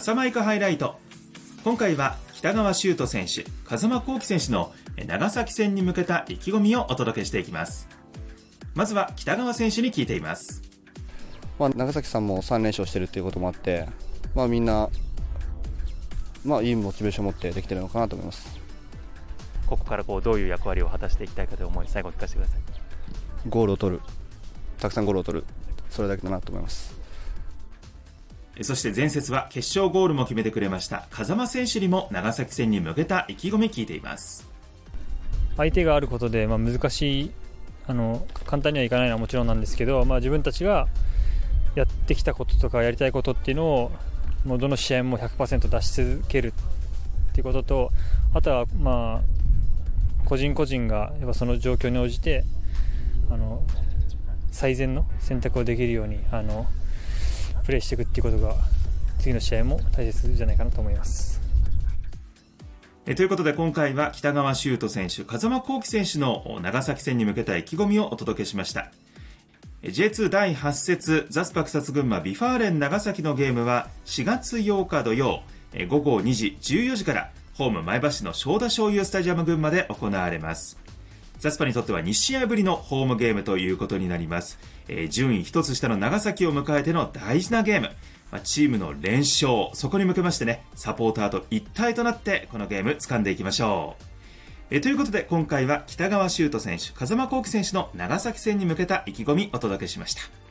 笠間イカハイライト。今回は北川修斗選手風間幸輝選手の長崎戦に向けた意気込みをお届けしていきます。まずは北川選手に聞いています。まあ、長崎さんも3連勝してるっていうこともあって、まあ、みんな、まあ、いいモチベーションを持ってできてるのかなと思います。ここからこうどういう役割を果たしていきたいかという思い最後聞かせてください。ゴールを取る。たくさんゴールを取る。それだけだなと思いますそして前節は決勝ゴールも決めてくれました。風間選手にも長崎戦に向けた意気込み聞いています。相手があることで、まあ、難しいあの簡単にはいかないのはもちろんなんですけど、まあ、自分たちがやってきたこととかやりたいことっていうのをもうどの試合も100%出し続けるっていうこととあとはまあ個人個人がやっぱその状況に応じてあの最善の選択をできるようにあのプレーしていくっていうことが次の試合も大切じゃないかなと思います。えということで今回は北川柊斗選手、風間幸輝選手の長崎戦に向けた意気込みをお届けしました。J2 第8節ザスパクサツ群馬 V・ファーレン長崎のゲームは4月8日土曜午後2時14時からホーム前橋の正田醤油スタジアム群馬で行われますザスパにとっては2試合ぶりのホームゲームということになります、えー、順位1つ下の長崎を迎えての大事なゲーム、まあ、チームの連勝そこに向けましてねサポーターと一体となってこのゲーム掴んでいきましょう。えということで今回は北川修斗選手風間幸輝選手の長崎戦に向けた意気込みお届けしました。